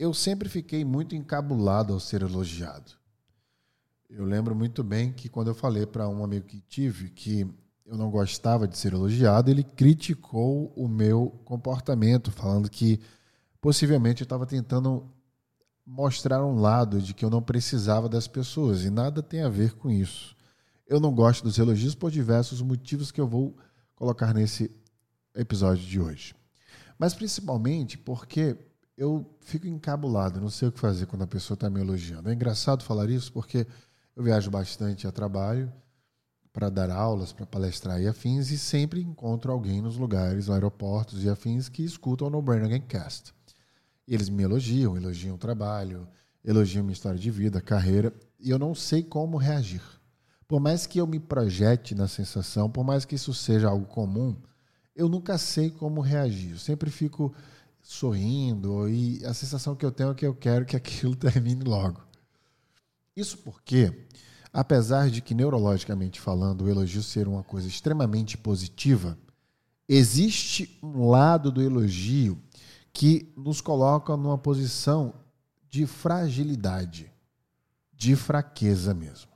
eu sempre fiquei muito encabulado ao ser elogiado. Eu lembro muito bem que quando eu falei para um amigo que tive que eu não gostava de ser elogiado, ele criticou o meu comportamento, falando que possivelmente eu estava tentando mostrar um lado de que eu não precisava das pessoas e nada tem a ver com isso. Eu não gosto dos elogios por diversos motivos que eu vou colocar nesse episódio de hoje. Mas principalmente porque eu fico encabulado, não sei o que fazer quando a pessoa está me elogiando. É engraçado falar isso porque eu viajo bastante a trabalho para dar aulas, para palestrar e afins, e sempre encontro alguém nos lugares, aeroportos e afins que escutam o No Brain Again Cast. E eles me elogiam, elogiam o trabalho, elogiam minha história de vida, carreira, e eu não sei como reagir. Por mais que eu me projete na sensação, por mais que isso seja algo comum, eu nunca sei como reagir. Eu sempre fico sorrindo e a sensação que eu tenho é que eu quero que aquilo termine logo. Isso porque, apesar de que neurologicamente falando o elogio ser uma coisa extremamente positiva, existe um lado do elogio que nos coloca numa posição de fragilidade, de fraqueza mesmo.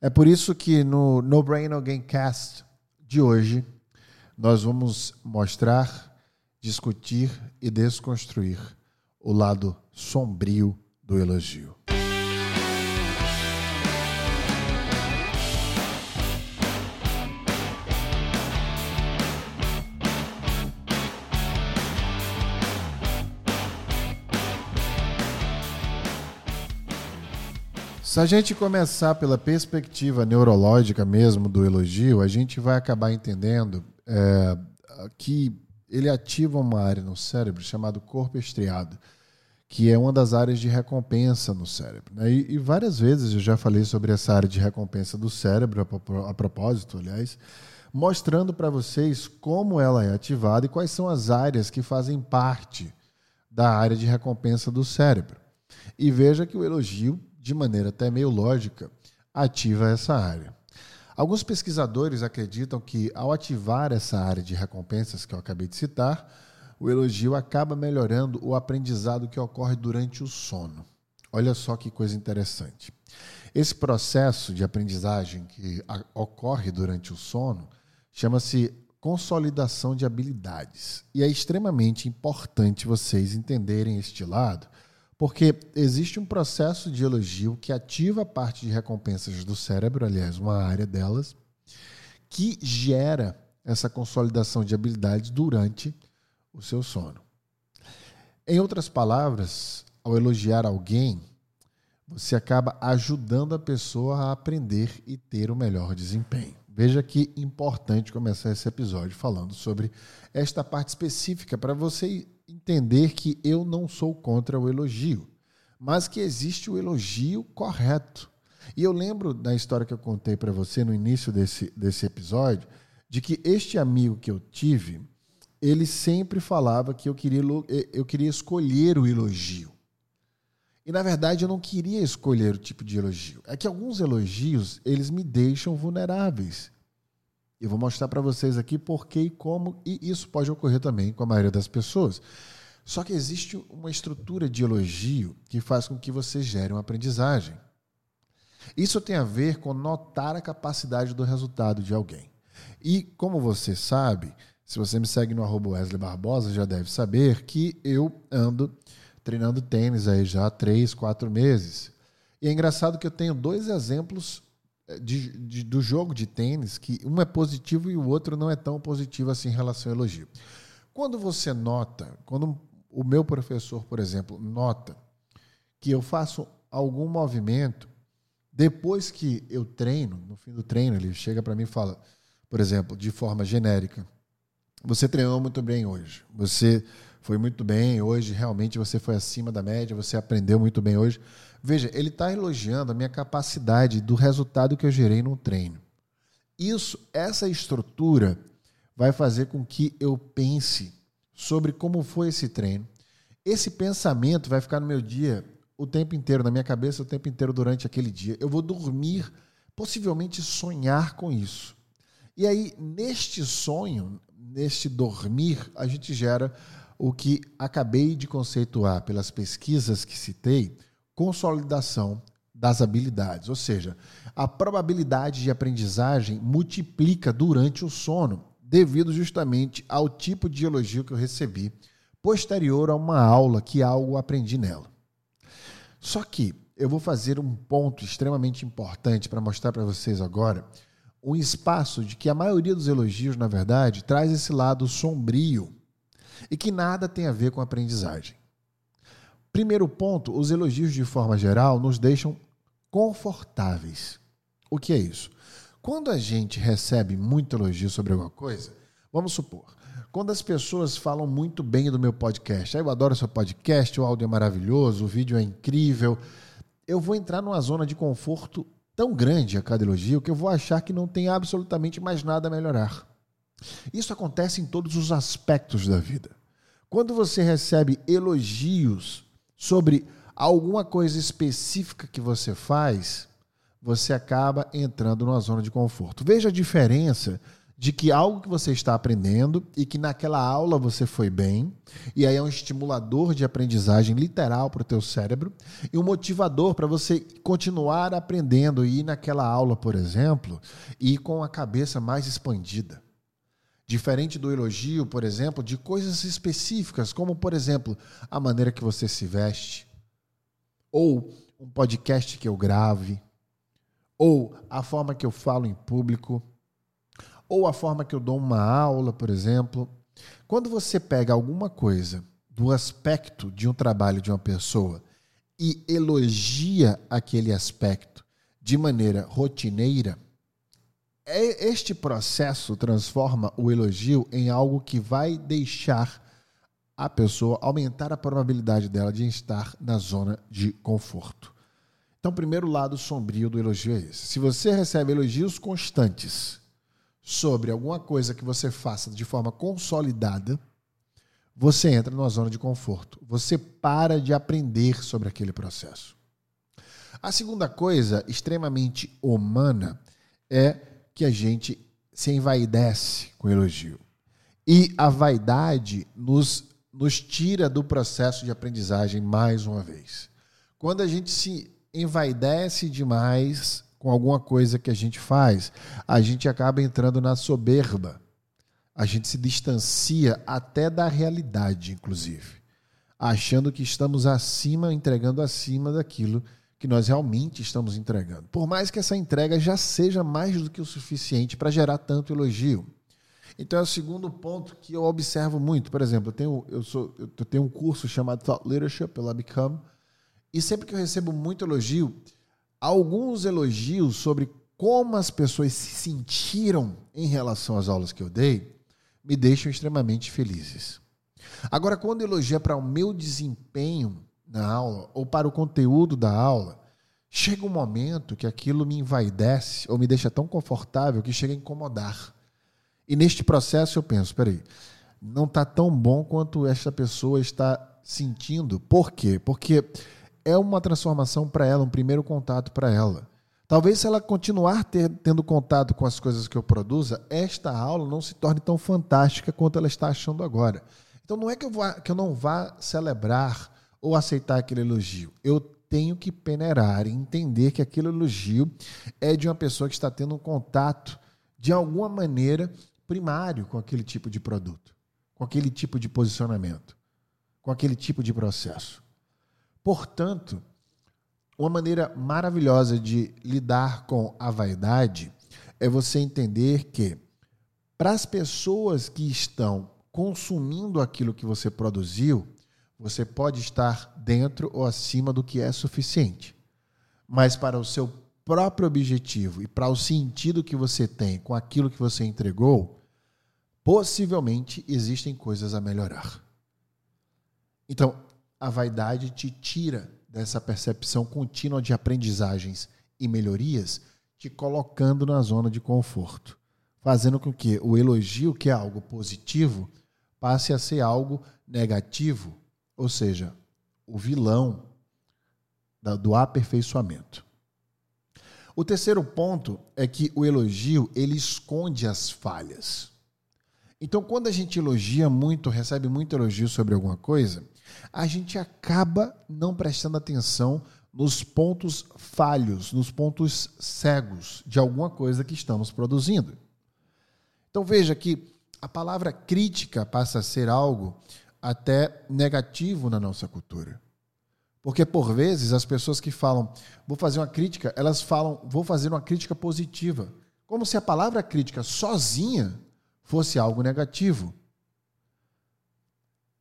É por isso que no No Brain No Game Cast de hoje nós vamos mostrar, discutir e desconstruir o lado sombrio do elogio. Se a gente começar pela perspectiva neurológica mesmo do elogio, a gente vai acabar entendendo é, que ele ativa uma área no cérebro chamada corpo estriado, que é uma das áreas de recompensa no cérebro. Né? E, e, várias vezes eu já falei sobre essa área de recompensa do cérebro, a, a propósito, aliás, mostrando para vocês como ela é ativada e quais são as áreas que fazem parte da área de recompensa do cérebro. E veja que o elogio de maneira até meio lógica, ativa essa área. Alguns pesquisadores acreditam que, ao ativar essa área de recompensas que eu acabei de citar, o elogio acaba melhorando o aprendizado que ocorre durante o sono. Olha só que coisa interessante. Esse processo de aprendizagem que ocorre durante o sono chama-se consolidação de habilidades. E é extremamente importante vocês entenderem este lado, porque existe um processo de elogio que ativa a parte de recompensas do cérebro, aliás, uma área delas, que gera essa consolidação de habilidades durante o seu sono. Em outras palavras, ao elogiar alguém, você acaba ajudando a pessoa a aprender e ter o melhor desempenho. Veja que importante começar esse episódio falando sobre esta parte específica para você entender que eu não sou contra o elogio, mas que existe o elogio correto. E eu lembro da história que eu contei para você no início desse, desse episódio, de que este amigo que eu tive, ele sempre falava que eu queria, eu queria escolher o elogio. E na verdade eu não queria escolher o tipo de elogio. É que alguns elogios, eles me deixam vulneráveis. Eu vou mostrar para vocês aqui por que e como, e isso pode ocorrer também com a maioria das pessoas. Só que existe uma estrutura de elogio que faz com que você gere uma aprendizagem. Isso tem a ver com notar a capacidade do resultado de alguém. E como você sabe, se você me segue no arroba Wesley Barbosa, já deve saber que eu ando treinando tênis aí já há três, quatro meses. E é engraçado que eu tenho dois exemplos de, de, do jogo de tênis, que um é positivo e o outro não é tão positivo assim em relação ao elogio. Quando você nota, quando o meu professor, por exemplo, nota que eu faço algum movimento, depois que eu treino, no fim do treino, ele chega para mim e fala, por exemplo, de forma genérica: Você treinou muito bem hoje. Você foi muito bem hoje, realmente você foi acima da média, você aprendeu muito bem hoje. Veja, ele está elogiando a minha capacidade do resultado que eu gerei no treino. Isso, essa estrutura vai fazer com que eu pense sobre como foi esse treino. Esse pensamento vai ficar no meu dia o tempo inteiro, na minha cabeça o tempo inteiro durante aquele dia. Eu vou dormir, possivelmente sonhar com isso. E aí, neste sonho, neste dormir, a gente gera o que acabei de conceituar pelas pesquisas que citei, consolidação das habilidades, ou seja, a probabilidade de aprendizagem multiplica durante o sono, devido justamente ao tipo de elogio que eu recebi posterior a uma aula que algo aprendi nela. Só que eu vou fazer um ponto extremamente importante para mostrar para vocês agora um espaço de que a maioria dos elogios, na verdade, traz esse lado sombrio e que nada tem a ver com aprendizagem. Primeiro ponto, os elogios de forma geral nos deixam confortáveis. O que é isso? Quando a gente recebe muito elogio sobre alguma coisa, vamos supor, quando as pessoas falam muito bem do meu podcast, ah, eu adoro seu podcast, o áudio é maravilhoso, o vídeo é incrível, eu vou entrar numa zona de conforto tão grande a cada elogio que eu vou achar que não tem absolutamente mais nada a melhorar. Isso acontece em todos os aspectos da vida. Quando você recebe elogios sobre alguma coisa específica que você faz, você acaba entrando numa zona de conforto. Veja a diferença de que algo que você está aprendendo e que naquela aula você foi bem, e aí é um estimulador de aprendizagem literal para o teu cérebro e um motivador para você continuar aprendendo e ir naquela aula, por exemplo, e com a cabeça mais expandida. Diferente do elogio, por exemplo, de coisas específicas, como, por exemplo, a maneira que você se veste, ou um podcast que eu grave, ou a forma que eu falo em público, ou a forma que eu dou uma aula, por exemplo. Quando você pega alguma coisa do aspecto de um trabalho de uma pessoa e elogia aquele aspecto de maneira rotineira, este processo transforma o elogio em algo que vai deixar a pessoa aumentar a probabilidade dela de estar na zona de conforto. Então, primeiro lado sombrio do elogio é esse. Se você recebe elogios constantes sobre alguma coisa que você faça de forma consolidada, você entra numa zona de conforto. Você para de aprender sobre aquele processo. A segunda coisa, extremamente humana, é que a gente se envaidece com elogio. E a vaidade nos, nos tira do processo de aprendizagem mais uma vez. Quando a gente se envaidece demais, com alguma coisa que a gente faz, a gente acaba entrando na soberba. A gente se distancia até da realidade, inclusive, achando que estamos acima, entregando acima daquilo que nós realmente estamos entregando. Por mais que essa entrega já seja mais do que o suficiente para gerar tanto elogio. Então é o segundo ponto que eu observo muito. Por exemplo, eu tenho, eu sou, eu tenho um curso chamado Thought Leadership pela Become, e sempre que eu recebo muito elogio, alguns elogios sobre como as pessoas se sentiram em relação às aulas que eu dei me deixam extremamente felizes. Agora, quando elogia para o meu desempenho na aula ou para o conteúdo da aula, chega um momento que aquilo me envaidece ou me deixa tão confortável que chega a incomodar. E neste processo eu penso, peraí, não está tão bom quanto esta pessoa está sentindo. Por quê? Porque é uma transformação para ela, um primeiro contato para ela. Talvez se ela continuar ter, tendo contato com as coisas que eu produza, esta aula não se torne tão fantástica quanto ela está achando agora. Então não é que eu, vá, que eu não vá celebrar ou aceitar aquele elogio. Eu tenho que peneirar e entender que aquele elogio é de uma pessoa que está tendo um contato de alguma maneira primário com aquele tipo de produto, com aquele tipo de posicionamento, com aquele tipo de processo. Portanto, uma maneira maravilhosa de lidar com a vaidade é você entender que, para as pessoas que estão consumindo aquilo que você produziu, você pode estar dentro ou acima do que é suficiente. Mas para o seu próprio objetivo e para o sentido que você tem com aquilo que você entregou, possivelmente existem coisas a melhorar. Então, a vaidade te tira dessa percepção contínua de aprendizagens e melhorias, te colocando na zona de conforto, fazendo com que o elogio, que é algo positivo, passe a ser algo negativo, ou seja, o vilão do aperfeiçoamento. O terceiro ponto é que o elogio ele esconde as falhas. Então, quando a gente elogia muito, recebe muito elogio sobre alguma coisa, a gente acaba não prestando atenção nos pontos falhos, nos pontos cegos de alguma coisa que estamos produzindo. Então veja que a palavra crítica passa a ser algo até negativo na nossa cultura. Porque por vezes as pessoas que falam, vou fazer uma crítica, elas falam, vou fazer uma crítica positiva. Como se a palavra crítica sozinha fosse algo negativo.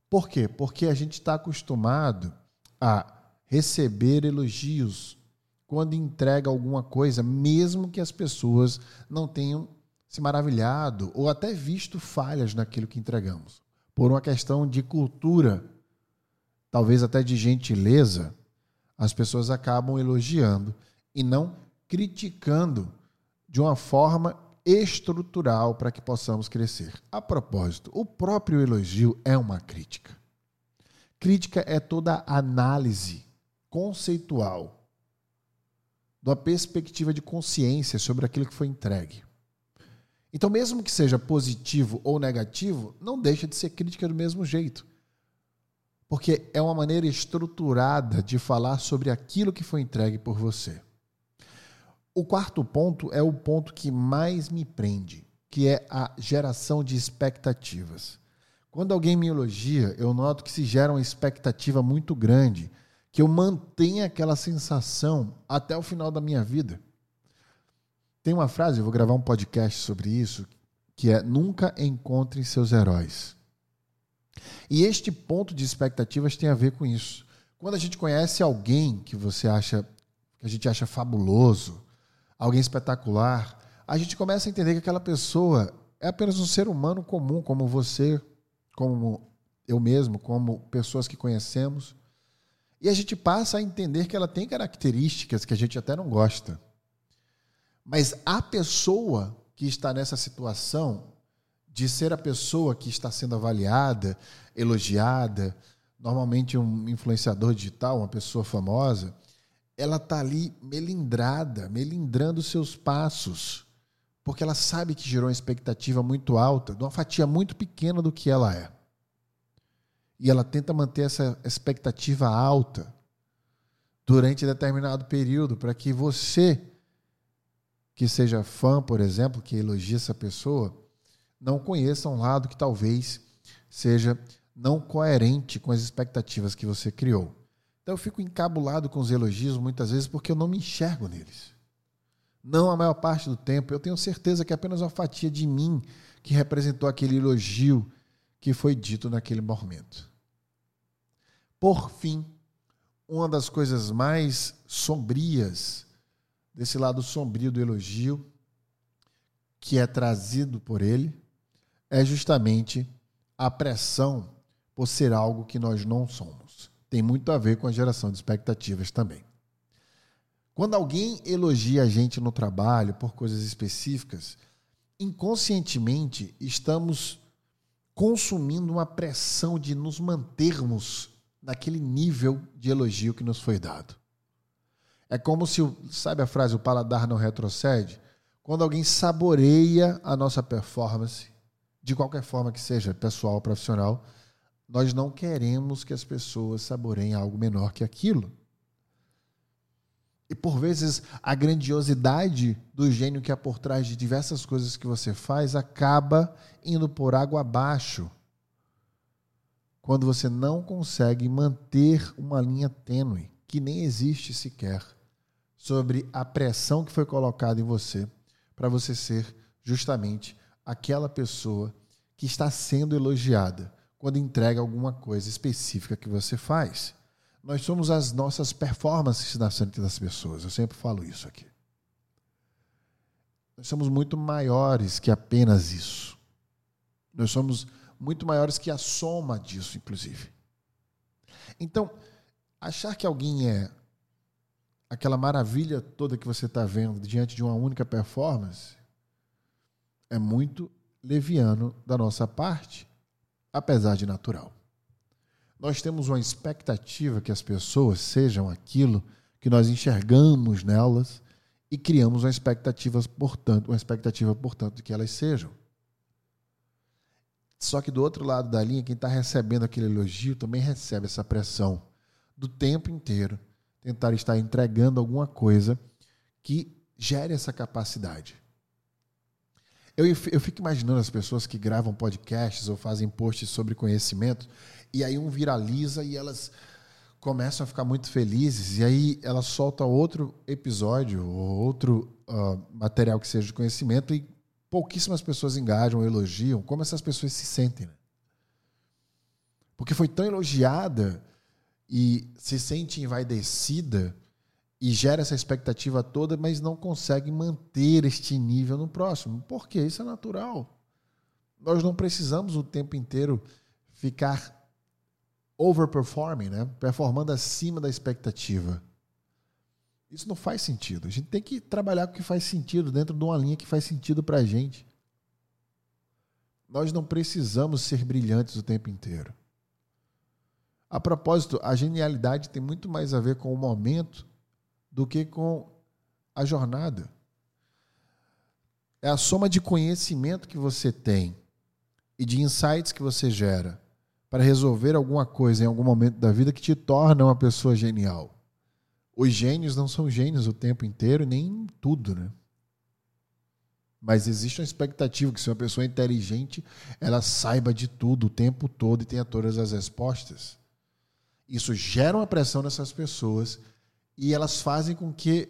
Por quê? Porque a gente está acostumado a receber elogios quando entrega alguma coisa, mesmo que as pessoas não tenham se maravilhado ou até visto falhas naquilo que entregamos. Por uma questão de cultura, talvez até de gentileza, as pessoas acabam elogiando e não criticando de uma forma estrutural para que possamos crescer. A propósito, o próprio elogio é uma crítica. Crítica é toda análise conceitual, da perspectiva de consciência sobre aquilo que foi entregue. Então, mesmo que seja positivo ou negativo, não deixa de ser crítica do mesmo jeito. Porque é uma maneira estruturada de falar sobre aquilo que foi entregue por você. O quarto ponto é o ponto que mais me prende, que é a geração de expectativas. Quando alguém me elogia, eu noto que se gera uma expectativa muito grande que eu mantenha aquela sensação até o final da minha vida. Tem uma frase, eu vou gravar um podcast sobre isso, que é nunca encontre seus heróis. E este ponto de expectativas tem a ver com isso. Quando a gente conhece alguém que você acha que a gente acha fabuloso, alguém espetacular, a gente começa a entender que aquela pessoa é apenas um ser humano comum, como você, como eu mesmo, como pessoas que conhecemos. E a gente passa a entender que ela tem características que a gente até não gosta. Mas a pessoa que está nessa situação de ser a pessoa que está sendo avaliada, elogiada, normalmente um influenciador digital, uma pessoa famosa, ela está ali melindrada, melindrando seus passos, porque ela sabe que gerou uma expectativa muito alta, de uma fatia muito pequena do que ela é. E ela tenta manter essa expectativa alta durante determinado período para que você que seja fã, por exemplo, que elogia essa pessoa, não conheça um lado que talvez seja não coerente com as expectativas que você criou. Então eu fico encabulado com os elogios muitas vezes porque eu não me enxergo neles. Não a maior parte do tempo. Eu tenho certeza que é apenas uma fatia de mim que representou aquele elogio que foi dito naquele momento. Por fim, uma das coisas mais sombrias, desse lado sombrio do elogio, que é trazido por ele, é justamente a pressão por ser algo que nós não somos. Tem muito a ver com a geração de expectativas também. Quando alguém elogia a gente no trabalho por coisas específicas, inconscientemente estamos consumindo uma pressão de nos mantermos naquele nível de elogio que nos foi dado. É como se, sabe a frase, o paladar não retrocede? Quando alguém saboreia a nossa performance, de qualquer forma que seja, pessoal ou profissional, nós não queremos que as pessoas saboreiem algo menor que aquilo. E por vezes a grandiosidade do gênio que há por trás de diversas coisas que você faz acaba indo por água abaixo quando você não consegue manter uma linha tênue, que nem existe sequer, sobre a pressão que foi colocada em você para você ser justamente aquela pessoa que está sendo elogiada quando entrega alguma coisa específica que você faz. Nós somos as nossas performances na frente das pessoas. Eu sempre falo isso aqui. Nós somos muito maiores que apenas isso. Nós somos muito maiores que a soma disso, inclusive. Então, achar que alguém é aquela maravilha toda que você está vendo diante de uma única performance é muito leviano da nossa parte, apesar de natural. Nós temos uma expectativa que as pessoas sejam aquilo que nós enxergamos nelas e criamos uma expectativa, portanto, uma expectativa, portanto, de que elas sejam. Só que do outro lado da linha, quem está recebendo aquele elogio também recebe essa pressão do tempo inteiro. Tentar estar entregando alguma coisa que gere essa capacidade. Eu, eu fico imaginando as pessoas que gravam podcasts ou fazem posts sobre conhecimento, e aí um viraliza e elas começam a ficar muito felizes, e aí ela solta outro episódio ou outro uh, material que seja de conhecimento e pouquíssimas pessoas engajam, elogiam. Como essas pessoas se sentem? Né? Porque foi tão elogiada e se sente envaidecida e gera essa expectativa toda, mas não consegue manter este nível no próximo. Por quê? Isso é natural. Nós não precisamos o tempo inteiro ficar overperforming, né? performando acima da expectativa. Isso não faz sentido. A gente tem que trabalhar com o que faz sentido, dentro de uma linha que faz sentido para a gente. Nós não precisamos ser brilhantes o tempo inteiro. A propósito, a genialidade tem muito mais a ver com o momento do que com a jornada. É a soma de conhecimento que você tem e de insights que você gera para resolver alguma coisa em algum momento da vida que te torna uma pessoa genial. Os gênios não são gênios o tempo inteiro, nem tudo, né? Mas existe uma expectativa que se uma pessoa é inteligente, ela saiba de tudo o tempo todo e tenha todas as respostas. Isso gera uma pressão nessas pessoas e elas fazem com que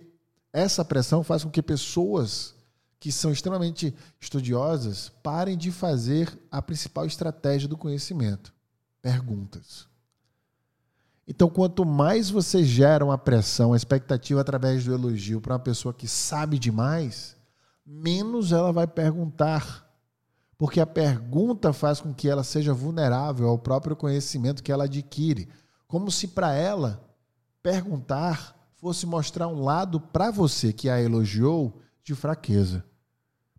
essa pressão faz com que pessoas que são extremamente estudiosas parem de fazer a principal estratégia do conhecimento: perguntas. Então, quanto mais você gera uma pressão, uma expectativa através do elogio para uma pessoa que sabe demais, menos ela vai perguntar. Porque a pergunta faz com que ela seja vulnerável ao próprio conhecimento que ela adquire. Como se para ela perguntar fosse mostrar um lado para você que a elogiou de fraqueza.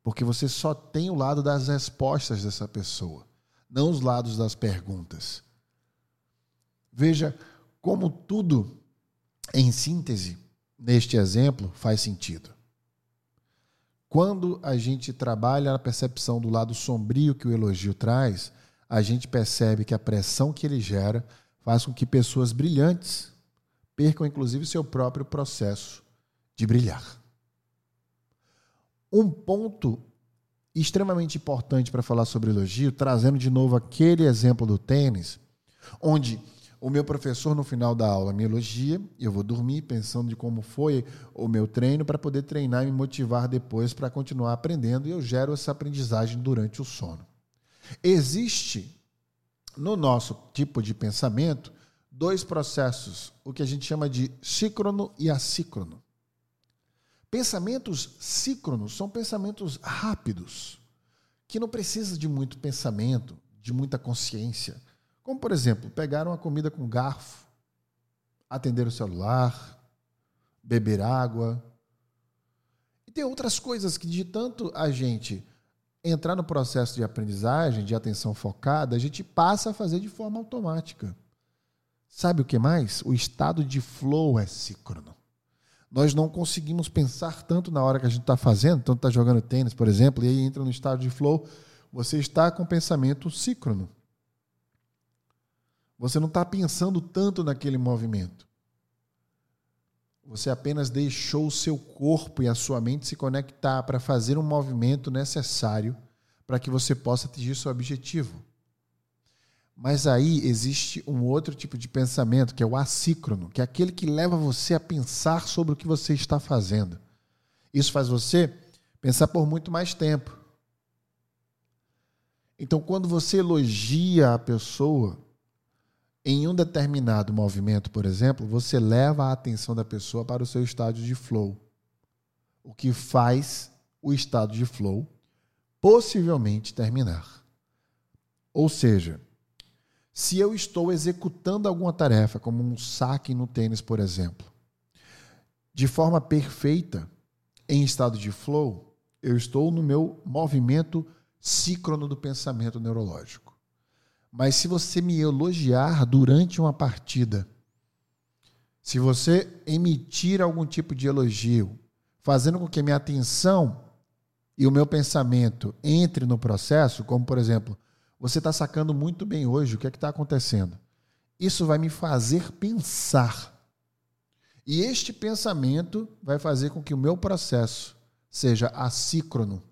Porque você só tem o lado das respostas dessa pessoa, não os lados das perguntas. Veja como tudo, em síntese, neste exemplo, faz sentido. Quando a gente trabalha na percepção do lado sombrio que o elogio traz, a gente percebe que a pressão que ele gera faz com que pessoas brilhantes percam, inclusive, seu próprio processo de brilhar. Um ponto extremamente importante para falar sobre elogio, trazendo de novo aquele exemplo do tênis, onde o meu professor, no final da aula, me elogia, eu vou dormir pensando de como foi o meu treino para poder treinar e me motivar depois para continuar aprendendo e eu gero essa aprendizagem durante o sono. Existe no nosso tipo de pensamento dois processos, o que a gente chama de síncrono e assíncrono. Pensamentos síncronos são pensamentos rápidos, que não precisam de muito pensamento, de muita consciência como, por exemplo, pegar uma comida com garfo, atender o celular, beber água. E tem outras coisas que, de tanto a gente entrar no processo de aprendizagem, de atenção focada, a gente passa a fazer de forma automática. Sabe o que mais? O estado de flow é síncrono. Nós não conseguimos pensar tanto na hora que a gente está fazendo, tanto está jogando tênis, por exemplo, e aí entra no estado de flow, você está com pensamento síncrono. Você não está pensando tanto naquele movimento. Você apenas deixou o seu corpo e a sua mente se conectar para fazer um movimento necessário para que você possa atingir seu objetivo. Mas aí existe um outro tipo de pensamento, que é o assíncrono, que é aquele que leva você a pensar sobre o que você está fazendo. Isso faz você pensar por muito mais tempo. Então, quando você elogia a pessoa, em um determinado movimento, por exemplo, você leva a atenção da pessoa para o seu estado de flow. O que faz o estado de flow possivelmente terminar. Ou seja, se eu estou executando alguma tarefa, como um saque no tênis, por exemplo, de forma perfeita, em estado de flow, eu estou no meu movimento síncrono do pensamento neurológico. Mas se você me elogiar durante uma partida, se você emitir algum tipo de elogio, fazendo com que minha atenção e o meu pensamento entre no processo, como por exemplo, Você está sacando muito bem hoje o que é que está acontecendo. Isso vai me fazer pensar. E este pensamento vai fazer com que o meu processo seja assíncrono.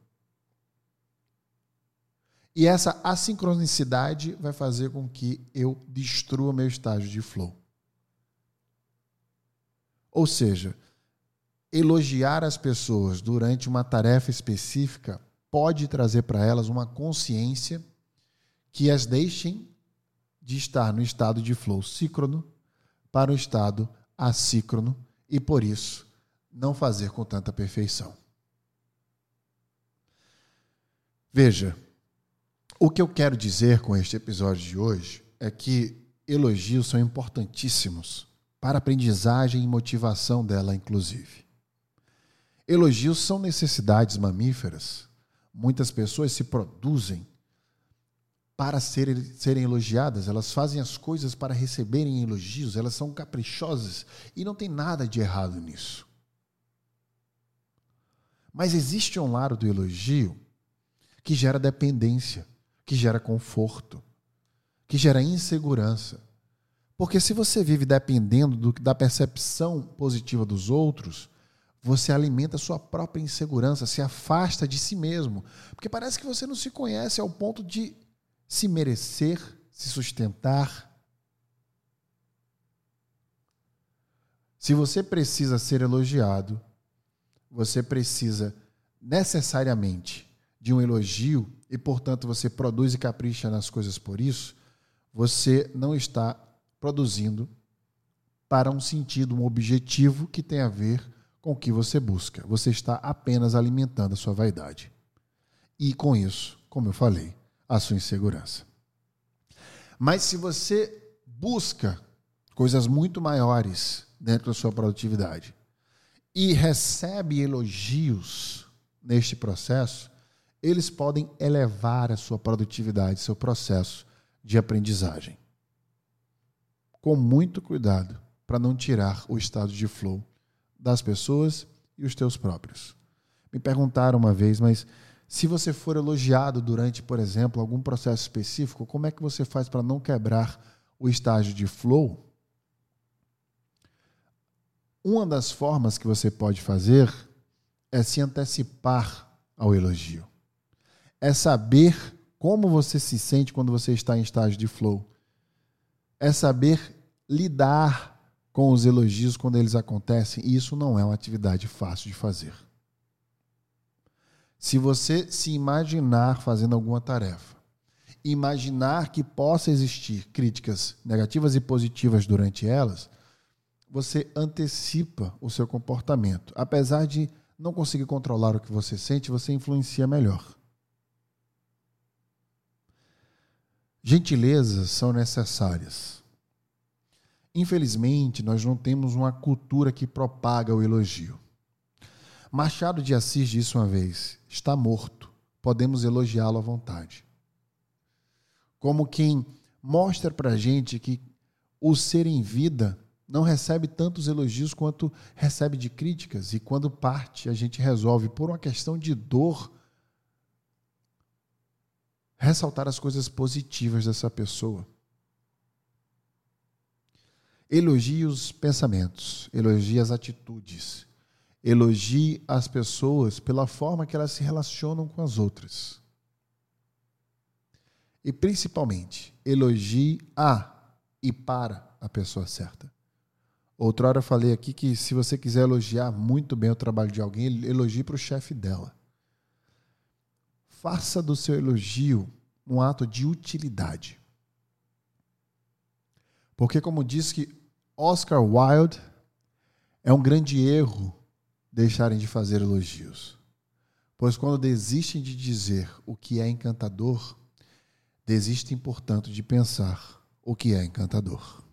E essa assincronicidade vai fazer com que eu destrua meu estágio de flow. Ou seja, elogiar as pessoas durante uma tarefa específica pode trazer para elas uma consciência que as deixem de estar no estado de flow síncrono para o estado assíncrono e, por isso, não fazer com tanta perfeição. Veja, o que eu quero dizer com este episódio de hoje é que elogios são importantíssimos para a aprendizagem e motivação dela, inclusive. Elogios são necessidades mamíferas. Muitas pessoas se produzem para serem, serem elogiadas, elas fazem as coisas para receberem elogios, elas são caprichosas e não tem nada de errado nisso. Mas existe um lado do elogio que gera dependência que gera conforto, que gera insegurança. Porque se você vive dependendo do, da percepção positiva dos outros, você alimenta a sua própria insegurança, se afasta de si mesmo. Porque parece que você não se conhece ao ponto de se merecer, se sustentar. Se você precisa ser elogiado, você precisa necessariamente de um elogio e, portanto, você produz e capricha nas coisas por isso, você não está produzindo para um sentido, um objetivo que tem a ver com o que você busca. Você está apenas alimentando a sua vaidade. E com isso, como eu falei, a sua insegurança. Mas se você busca coisas muito maiores dentro da sua produtividade e recebe elogios neste processo, eles podem elevar a sua produtividade, seu processo de aprendizagem. Com muito cuidado para não tirar o estado de flow das pessoas e os teus próprios. Me perguntaram uma vez, mas se você for elogiado durante, por exemplo, algum processo específico, como é que você faz para não quebrar o estágio de flow? Uma das formas que você pode fazer é se antecipar ao elogio é saber como você se sente quando você está em estágio de flow. É saber lidar com os elogios quando eles acontecem, e isso não é uma atividade fácil de fazer. Se você se imaginar fazendo alguma tarefa, imaginar que possa existir críticas negativas e positivas durante elas, você antecipa o seu comportamento. Apesar de não conseguir controlar o que você sente, você influencia melhor. Gentilezas são necessárias. Infelizmente, nós não temos uma cultura que propaga o elogio. Machado de Assis disse uma vez: está morto, podemos elogiá-lo à vontade. Como quem mostra para a gente que o ser em vida não recebe tantos elogios quanto recebe de críticas, e quando parte, a gente resolve, por uma questão de dor, ressaltar as coisas positivas dessa pessoa. Elogie os pensamentos, elogie as atitudes, elogie as pessoas pela forma que elas se relacionam com as outras. E principalmente, elogie a e para a pessoa certa. Outra hora eu falei aqui que se você quiser elogiar muito bem o trabalho de alguém, elogie para o chefe dela faça do seu elogio um ato de utilidade. Porque, como disse que Oscar Wilde, é um grande erro deixarem de fazer elogios. Pois quando desistem de dizer o que é encantador, desistem, portanto, de pensar o que é encantador.